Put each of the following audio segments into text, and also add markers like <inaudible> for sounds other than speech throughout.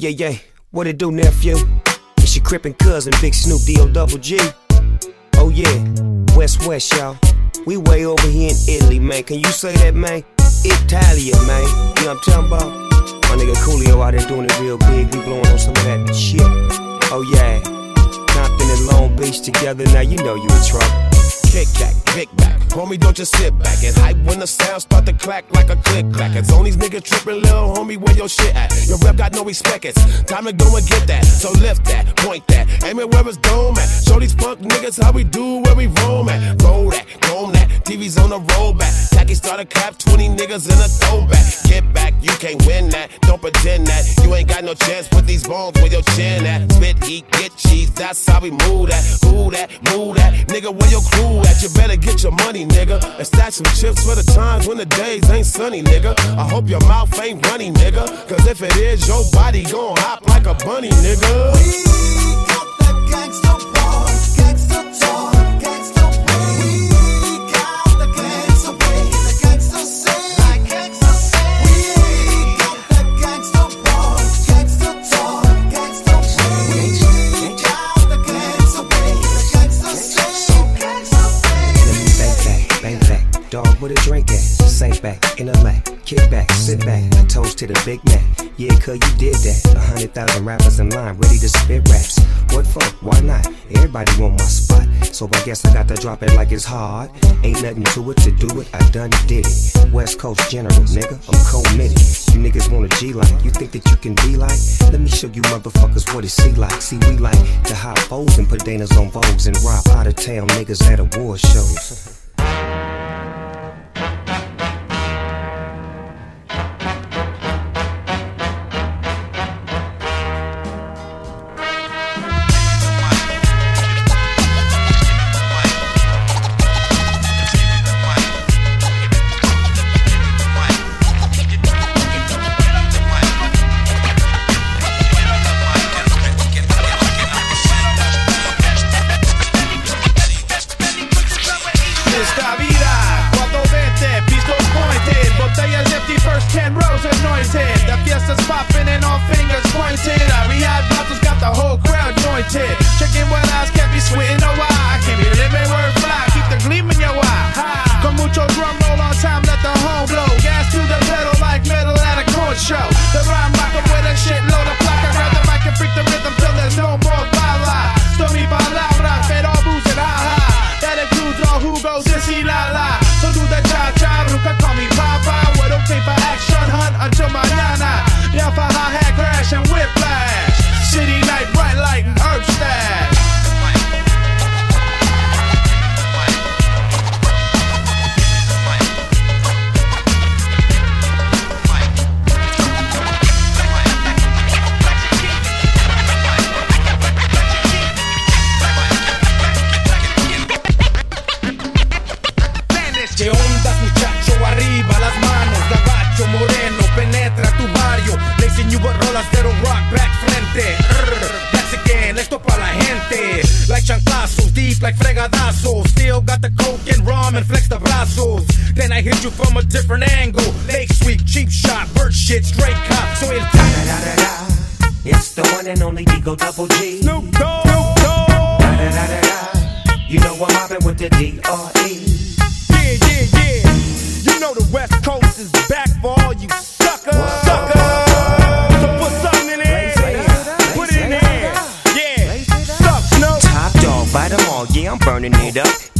Yeah, yeah, what it do, nephew? It's your crippin' cousin, Big Snoop D-O double G. Oh yeah, West West, y'all. We way over here in Italy, man. Can you say that, man? Italia, man. You know what I'm talking about? My nigga Coolio out there doing it real big. We blowing on some of that shit. Oh yeah. Compton and Long Beach together, now you know you in trouble kick back, kick back. Homie, don't just sit back and hype when the sound start to clack like a click clack. It's on these niggas tripping, little homie, where your shit at? Your rep got no respect, it's time to go and get that. So lift that, point that, aim it where it's dome at. Show these punk niggas how we do where we roam at. Roll that, roam that, TV's on the rollback. Tacky starter cap, 20 niggas in a throwback. Get back, you can't win that, don't pretend that. You ain't got no chance, put these bones where your chin at. Spit heat, get cheese, that's how we move that. Move that, move that, nigga, where your crew at, you better get your money, nigga. And stack some chips for the times when the days ain't sunny, nigga. I hope your mouth ain't runny, nigga. Cause if it is, your body gon' hop like a bunny, nigga. We got that gangsta to the big Mac. Yeah, cuz you did that. A hundred thousand rappers in line, ready to spit raps. What for? Why not? Everybody want my spot. So I guess I got to drop it like it's hard. Ain't nothing to it to do it, I done did it. West Coast General, nigga, I'm committed. You niggas want a G like, you think that you can be like? Let me show you motherfuckers what it see like. See, we like to hop foes and put Danas on Vogues and rob out of town niggas at award shows. <laughs> shit low the flock, I grab the mic and freak the rhythm till there's no more bala. Stormy palabras, pero booze and ha That includes all who goes sissy la la. So do the cha cha, who can call me papa. What don't pay for action hunt until mañana. Yeah, for high hat crash and whiplash. City night, bright light and herb stash. Sinuas rolas de rock back frente. Urgh. again, esto pa' la gente. Like chanclazos, deep like fregadazos. Still got the coke and rum and flex the brazos. Then I hit you from a different angle. Lake sweep, cheap shot, bird shit, straight cop. So it's da da da da da. It's the one and only D-O Double G. Snoop Dogg. Snoop Dogg. Da da da da da. You know I'm mobbing with the D.R.E. Yeah, yeah, yeah. You know the West Coast is back for all you suckers. Whoa. Suckers. you need up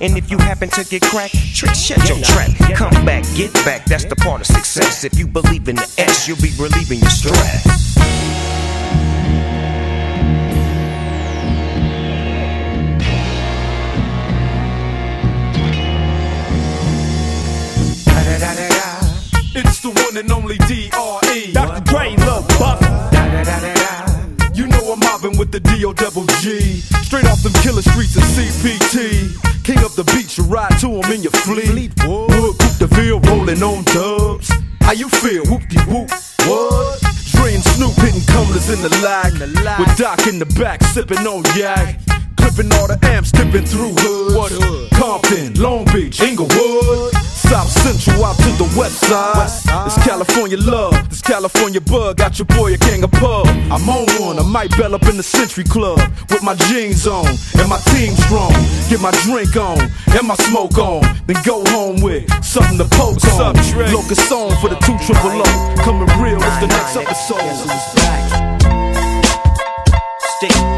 And if you happen to get cracked, trick, shut your trap. Come back, get back, that's the part of success. If you believe in the S, you'll be relieving your stress. It's the one and only D.R.E. Dr. Dre, Lil Buck. with the D-O double G. Straight off them killer streets of CPT. King up the beach, you ride to him in your fleet. Wood, Coupe de Ville, rolling on dubs. How you feel? Whoop-de-whoop. What? Dre and Snoop hitting cumblers in the lag. With Doc in the back, sipping on yak. Clipping all the amps, dipping through hoods. What hood? Compton, Long Beach, Inglewood. South Central out to the west side. It's California love, this California bug. Got your boy a gang of pub. I'm on one, I might bell up in the Century Club with my jeans on and my team strong. Get my drink on and my smoke on, then go home with something to poke What's on. up, Trey? Locust song for the two triple O. Coming real, it's the next episode. Stick.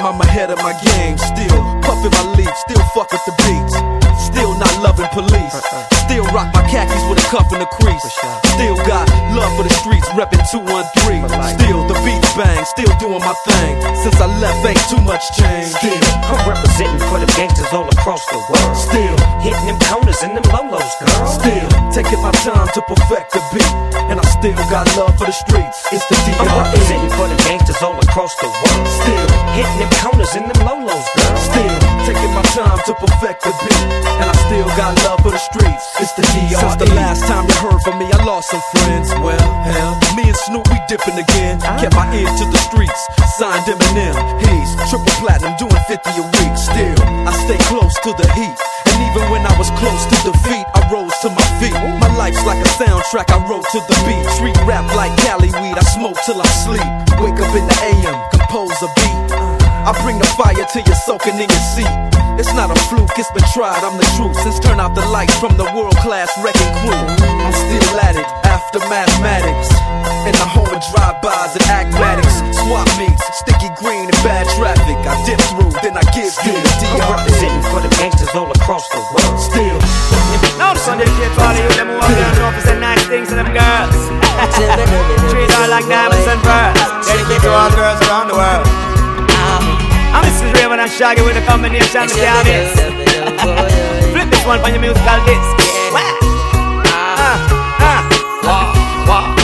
I'm ahead of my game. Still puffin' my leaf, still fuck with the beats. Still not loving police. Still rock my khakis with a cuff and a crease. Still got love for the streets, reppin' 213. Still the beats bang, still doing my thing. Since I left, ain't too much change. Still, I'm representing for the gangsters all across the world. still, Hitting them corners and them lolos, girl. still taking my time to perfect the beat. And I still got love for the streets. It's the I'm D.R.E. representing for the gangsters all across the world. Still, Hitting them corners and them lolos, girl. Still taking my time to perfect the beat, and I still got love for the streets. It's the DR. Since the last time you heard from me, I lost some friends. Well, hell, me and Snoop we dipping again. Ah. Kept my ear to the streets, signed Eminem. He's triple platinum, doing 50 a week. Still, I stay close to the heat. And even when I was close to defeat, I rose to my feet. My life's like a soundtrack, I wrote to the beat. Street rap like Cali weed, I smoke till I sleep. Wake up in the AM, compose a beat. I bring the fire till you're soaking in your seat. It's not a fluke, it's been tried, I'm the truth. Since turn out the lights from the world class wrecking crew, I'm still at it after mathematics. In the home of drive-bys and acmatics, swap meets, sticky green and bad traffic. I dip through, then I give you the I'm DR. representing for the gangsters all across the world. Still, Now the Sunday kid to all of you, them who up there know for say nice things to them girls. <laughs> Treat her like diamonds and pearls. Dedicate to all girls around the world. I'm Mrs. Rayvon and Shaggy with a combination of cabinets. Flip this one on your musical disc. Wah. Ah, ah.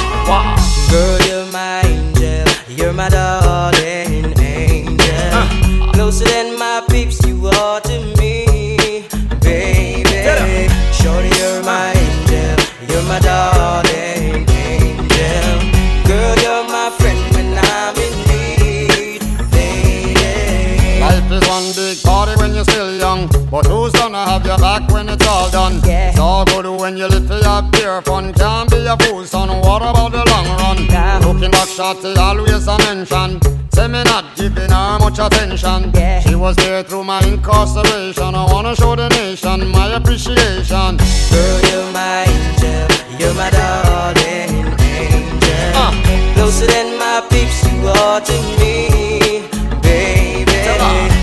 Girl, you're my angel. You're my darling angel. Closer than my peeps, you are to me, baby. Shorty, you're my angel. You're my darling angel. Girl, you're my friend when I'm in need, baby. Life is one big party when you're still young. But who's gonna have your back when it's all done? Yeah. It's all good when you live for pure fun. Can't be a fool, son. What about the long run? Yeah. Looking back, shorty always a mention. Say me not giving her much attention. Yeah. She was there through my incarceration. I wanna show the nation my appreciation. Girl, you're my angel. You're my darling angel. Uh. Closer than my peeps, you are to me, baby.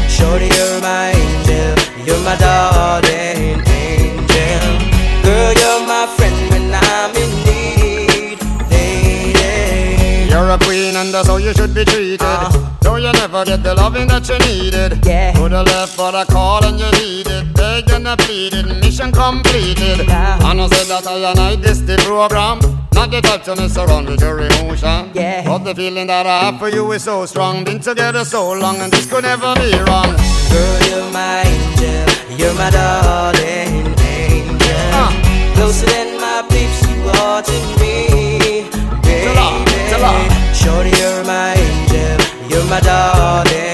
Shorty, you're and that's how you should be treated. Though you never get the loving that you needed. Yeah. To the left for the call and you needed. Begged and I pleaded, mission completed. Yeah. And I said that I and I this the program. Not the type to mess around with your emotion. Yeah. But the feeling that I have for you is so strong. Been together so long and this could never be wrong. Girl, you're my angel. You're my darling angel. Uh. Closer than my peeps, you are to me, baby. Tell her, tell her. Shorty, you're my angel. You're my darling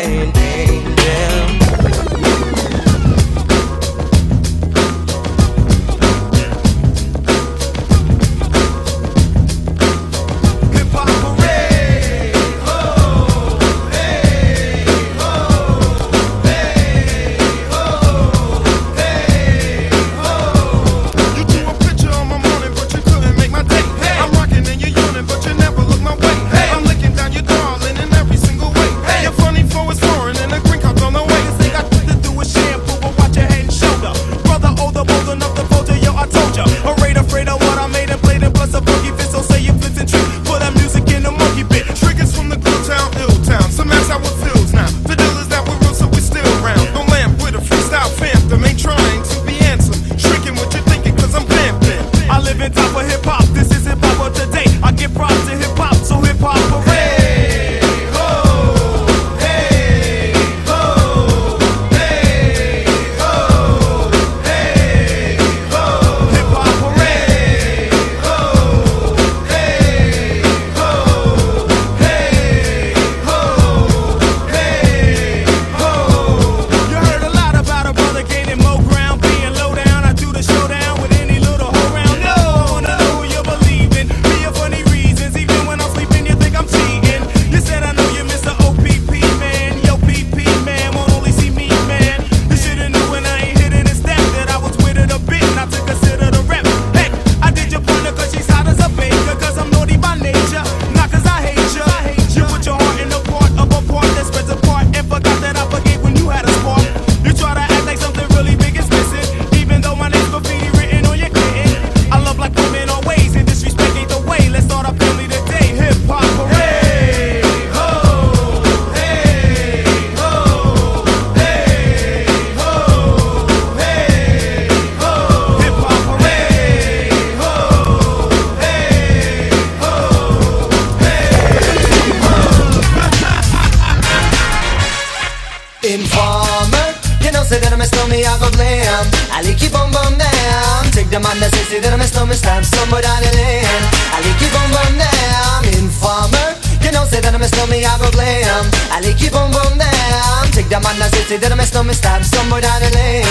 I like keep on bum down. Take the man that says that I'm a snowman, stamp somewhere down the lane. I like keep on bum down. Informer. You know, say that I'm a snowman, I go glam. I like keep on bum down. Take the man that says that I'm a snowman, stamp somewhere down the lane.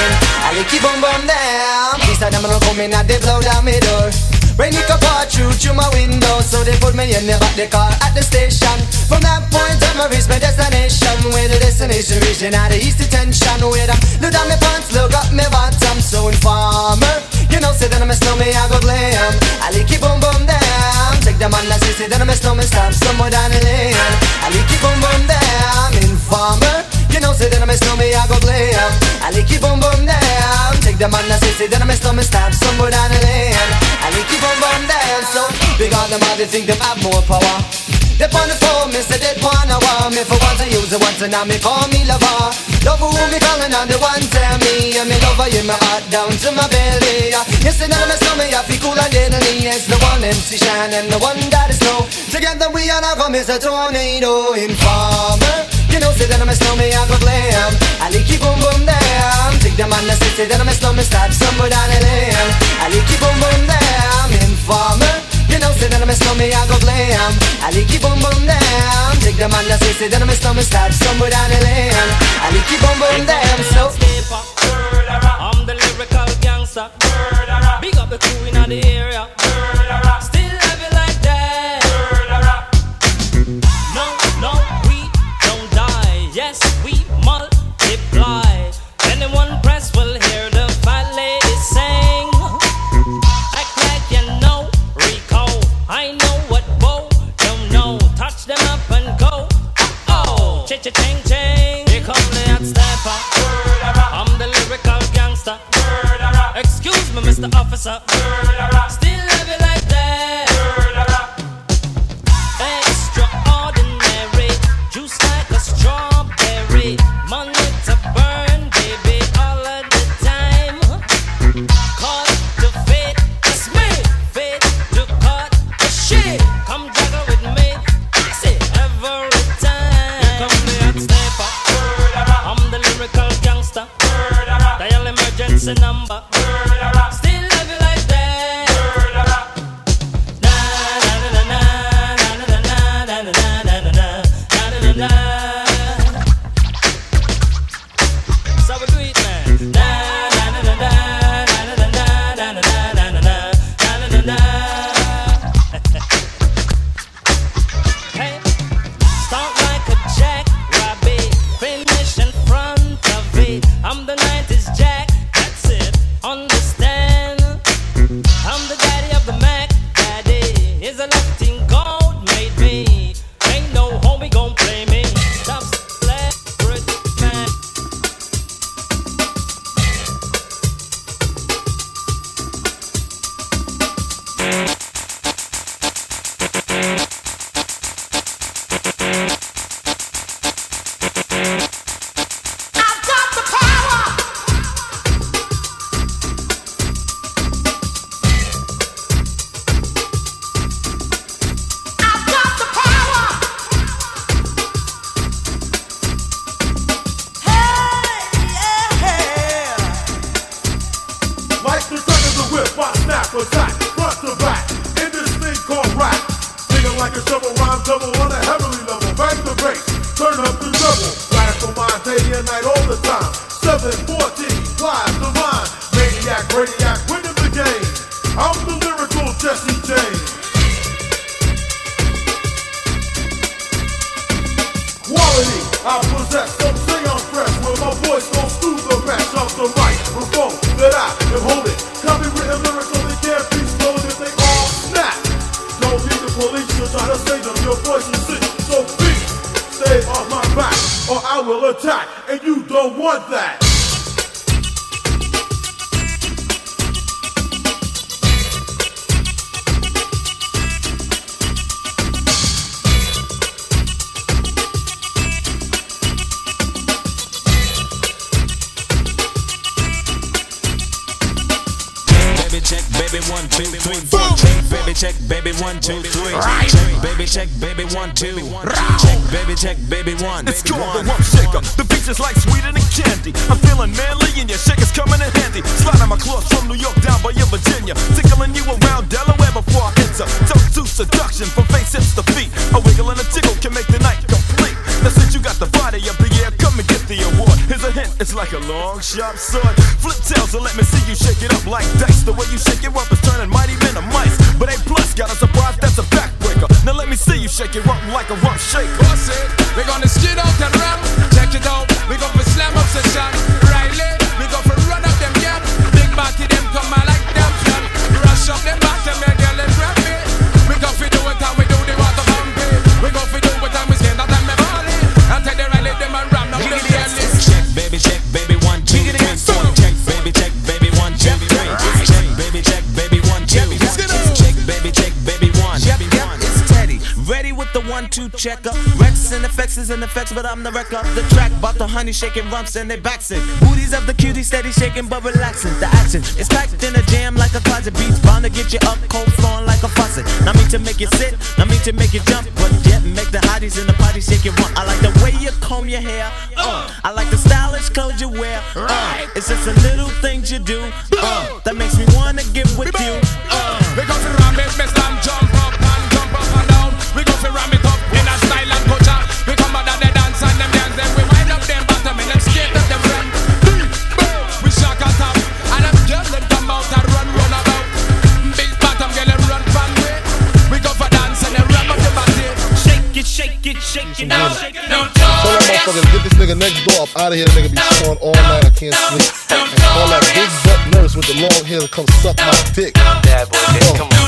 I keep on bum down. These are them in and they blow down my door. Rain it up through through my window So they put me in the back the car at the station. From that point on I reach my destination Where the destination region at the east detention. Where I look down my pants, look up my bottom. So informer You know say that I'm a snowman, I go glam. I like it boom boom down Take the man that say, that I'm a snowman Stamp somewhere down the lane. I like it boom boom down Informer you know, say that I'm a snowman, I go glam. I like it boom boom down Take the man that say, say that I'm a snowman Stamp somewhere down the lane So, big on them all, they think they have more power. They on the phone, me say they wanna want me For once I use it once and now me call me lover. Love who me calling on the one tell me. And me lover in my heart down to my belly. You say that I'm a snowman, I feel cool and deadly It's the one MC Shan and the one that is snow Together we are now come as a tornado. Informer you know, say that I'm a snowman, I go glam. I like keep boom boom down Take the man that say, say that I'm a snowman Start somewhere down the lane I like keep boom boom down Informer You know, say that I'm a snowman, I go glam. I like keep boom boom down. Take the man that say, say that I'm a snowman Start somewhere down the lane. I like keep boom boom down So. I'm the lyrical gangster. Big up the crew in the area Mr. Officer Still listen. Baby one, two, three, four. Check, baby check, baby, one, two, three. Check, baby, check, baby, one. Check, baby, check, baby, one. It's called the Rump Shaker. The beach is like sweeter than candy. I'm feeling manly and your shaker's coming in handy. Slide on my claws from New York down by your Virginia. Tickling you around Delaware before I enter. Toast to seduction from face hips to feet. A wiggle and a tickle can make the night complete. It's like a long, sharp sword. Flip tails and let me see you shake it up like dice. The way you shake it up is turning mighty men to mice. But A plus got a surprise that's a backbreaker. Now let me see you shake it up like a rump shaker. Boss it, we gonna skid out and run. Check it out, we go for slam up session. We checker. Rex and effects is in effects, but I'm the wreck of the track. Bought the honey shaking rumps and they backs it. Booties of the cutie steady shaking but relaxing. The action is packed in a jam like a closet. Beats bound to get you up, cold flowing like a faucet. Not me to make you sit, not me to make you jump, but yet make the hotties in the party shake it rump. I like the way you comb your hair. Uh, I like the stylish clothes you wear. Uh, it's just the little things you do uh, that makes me wanna get with you. Uh, because for ram it, best lamb jump next door up out of here. Nigga be snoring all night. I can't sleep. And call that big butt nurse with the long hair to come suck my dick. Bad boy, Oh. come on.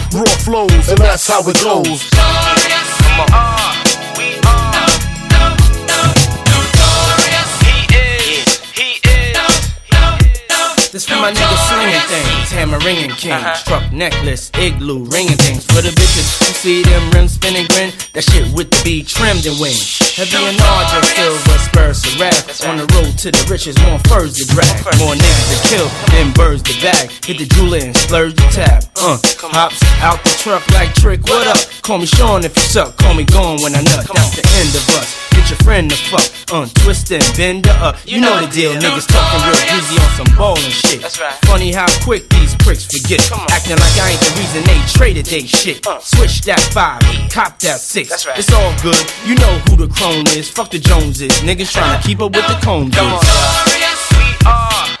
raw flows, and that's how it goes. This for my niggas slinging things, hammer ringing king, struck necklace, igloo, ringing things. For the bitches who see them rims spinning grin, that shit with the B trimmed and wing. Heavy and larger, silver spurs to rap. On the road to the riches, more furs to drag, more niggas to kill than birds to bag. Hit the jeweler and splurge the tab. Uh, hops out the truck like trick. What up? Call me Sean if you suck. Call me gone when I nut. That's the end of us. Get your friend to fuck. Uh, twist and bend her up. You know the deal. Niggas talking real greasy on some ballin' shit. Funny how quick these pricks forget. Acting like I ain't the reason they traded they shit. Switch that five, cop that six. It's all good. You know who the crone is. Fuck the Joneses. Niggas trying to keep up with the cone Come on. kids. We are.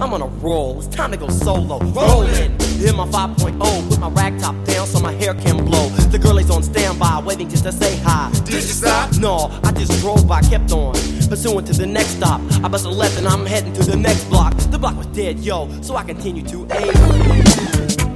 I'm on a roll, it's time to go solo. Rolling, hit my 5.0, put my rag top down so my hair can blow. The girl is on standby, waiting just to say hi. Did you stop? No, I just drove by, kept on. Pursuing to the next stop. I bust a left and I'm heading to the next block. The block was dead, yo, so I continue to aim.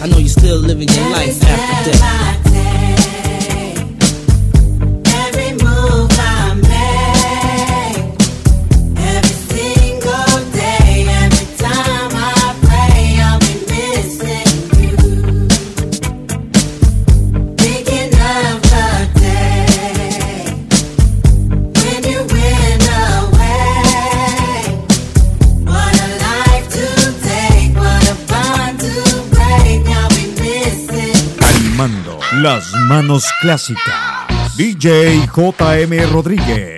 I know you're still living your life after death. Clásicas. DJ JM Rodríguez.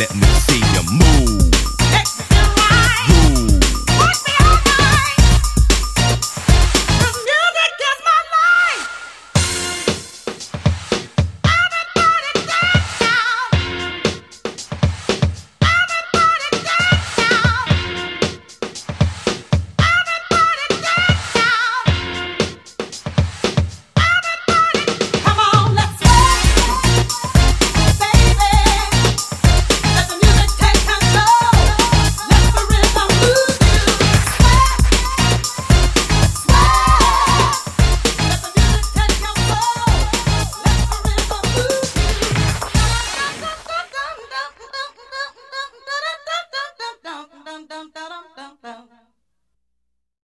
Let me.